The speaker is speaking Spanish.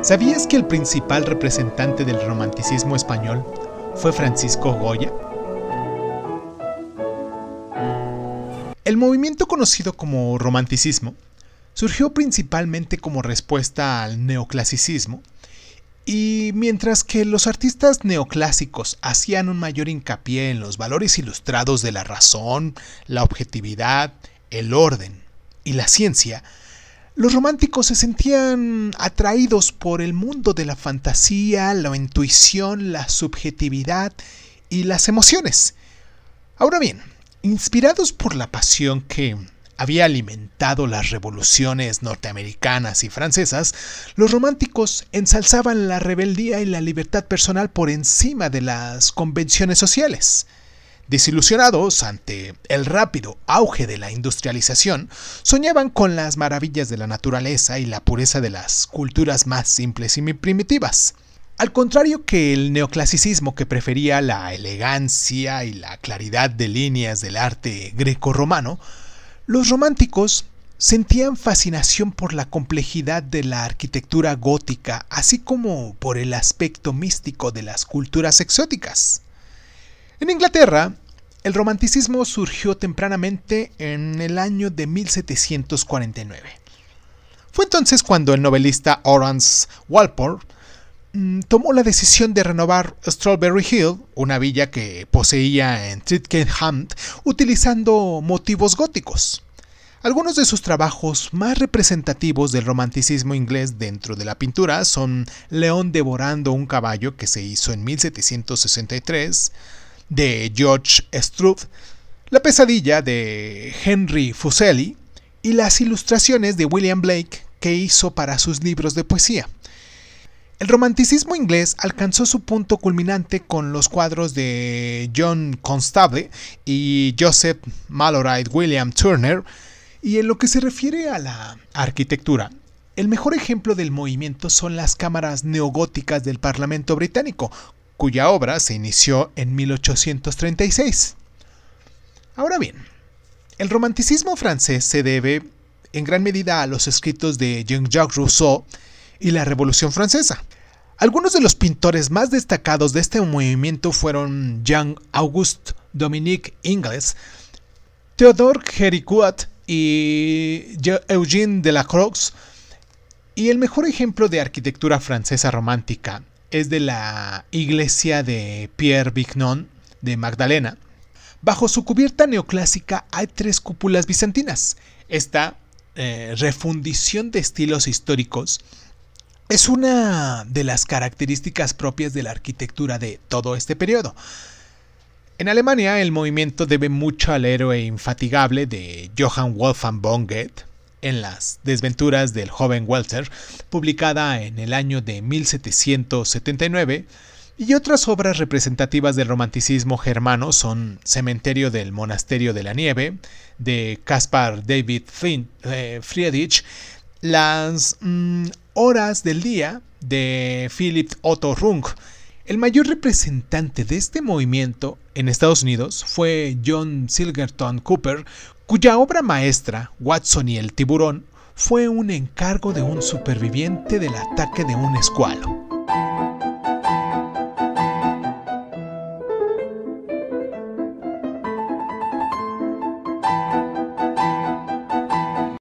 ¿Sabías que el principal representante del romanticismo español fue Francisco Goya? El movimiento conocido como romanticismo surgió principalmente como respuesta al neoclasicismo y mientras que los artistas neoclásicos hacían un mayor hincapié en los valores ilustrados de la razón, la objetividad, el orden y la ciencia, los románticos se sentían atraídos por el mundo de la fantasía, la intuición, la subjetividad y las emociones. Ahora bien, inspirados por la pasión que había alimentado las revoluciones norteamericanas y francesas, los románticos ensalzaban la rebeldía y la libertad personal por encima de las convenciones sociales. Desilusionados ante el rápido auge de la industrialización, soñaban con las maravillas de la naturaleza y la pureza de las culturas más simples y primitivas. Al contrario que el neoclasicismo que prefería la elegancia y la claridad de líneas del arte greco-romano, los románticos sentían fascinación por la complejidad de la arquitectura gótica, así como por el aspecto místico de las culturas exóticas. En Inglaterra, el romanticismo surgió tempranamente en el año de 1749. Fue entonces cuando el novelista Horace Walpole mm, tomó la decisión de renovar Strawberry Hill, una villa que poseía en Twickenham, utilizando motivos góticos. Algunos de sus trabajos más representativos del romanticismo inglés dentro de la pintura son León devorando un caballo que se hizo en 1763, de George Struve, La pesadilla de Henry Fuseli y las ilustraciones de William Blake que hizo para sus libros de poesía. El romanticismo inglés alcanzó su punto culminante con los cuadros de John Constable y Joseph Maloride William Turner, y en lo que se refiere a la arquitectura, el mejor ejemplo del movimiento son las cámaras neogóticas del Parlamento británico, cuya obra se inició en 1836. Ahora bien, el romanticismo francés se debe en gran medida a los escritos de Jean-Jacques Rousseau y la Revolución Francesa. Algunos de los pintores más destacados de este movimiento fueron Jean-Auguste Dominique Ingles, Théodore Héricourt y Eugène Delacroix, y el mejor ejemplo de arquitectura francesa romántica es de la iglesia de Pierre Vignon de Magdalena. Bajo su cubierta neoclásica hay tres cúpulas bizantinas. Esta eh, refundición de estilos históricos es una de las características propias de la arquitectura de todo este periodo. En Alemania el movimiento debe mucho al héroe infatigable de Johann Wolfgang von Goethe, en las desventuras del joven Walter, publicada en el año de 1779, y otras obras representativas del romanticismo germano son Cementerio del Monasterio de la Nieve, de Caspar David eh, Friedrich, Las mm, Horas del Día, de Philip Otto Rung. El mayor representante de este movimiento en Estados Unidos fue John Silgerton Cooper, cuya obra maestra, Watson y el tiburón, fue un encargo de un superviviente del ataque de un escualo.